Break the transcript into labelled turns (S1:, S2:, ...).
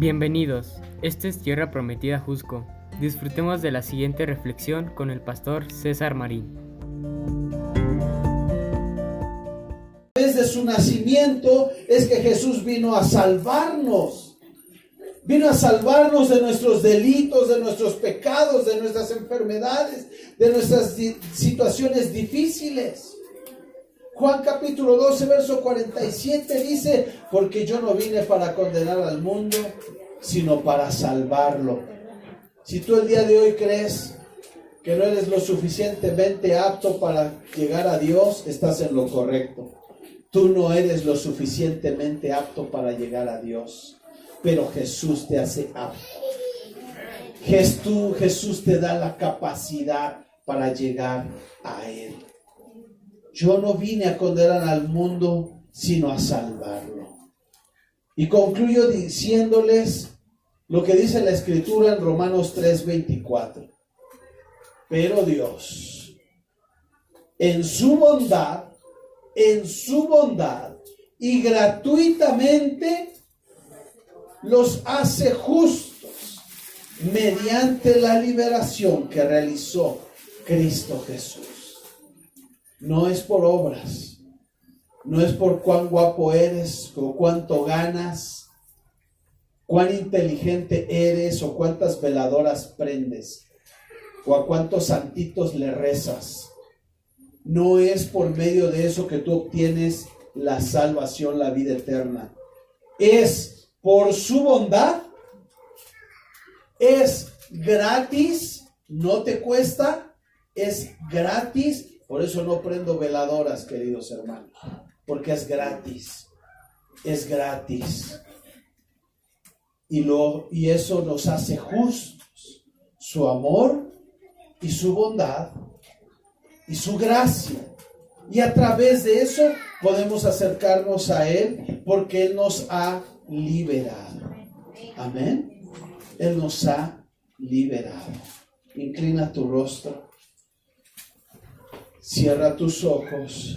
S1: Bienvenidos, esta es Tierra Prometida Jusco. Disfrutemos de la siguiente reflexión con el pastor César Marín.
S2: Desde su nacimiento es que Jesús vino a salvarnos. Vino a salvarnos de nuestros delitos, de nuestros pecados, de nuestras enfermedades, de nuestras situaciones difíciles. Juan capítulo 12, verso 47 dice, porque yo no vine para condenar al mundo, sino para salvarlo. Si tú el día de hoy crees que no eres lo suficientemente apto para llegar a Dios, estás en lo correcto. Tú no eres lo suficientemente apto para llegar a Dios, pero Jesús te hace apto. Jesús, Jesús te da la capacidad para llegar a Él. Yo no vine a condenar al mundo, sino a salvarlo. Y concluyo diciéndoles lo que dice la escritura en Romanos 3:24. Pero Dios, en su bondad, en su bondad y gratuitamente los hace justos mediante la liberación que realizó Cristo Jesús. No es por obras, no es por cuán guapo eres o cuánto ganas, cuán inteligente eres o cuántas veladoras prendes o a cuántos santitos le rezas. No es por medio de eso que tú obtienes la salvación, la vida eterna. Es por su bondad, es gratis, no te cuesta, es gratis por eso no prendo veladoras, queridos hermanos, porque es gratis, es gratis. Y, lo, y eso nos hace justos. Su amor y su bondad y su gracia. Y a través de eso podemos acercarnos a Él porque Él nos ha liberado. Amén. Él nos ha liberado. Inclina tu rostro. Cierra tus ojos.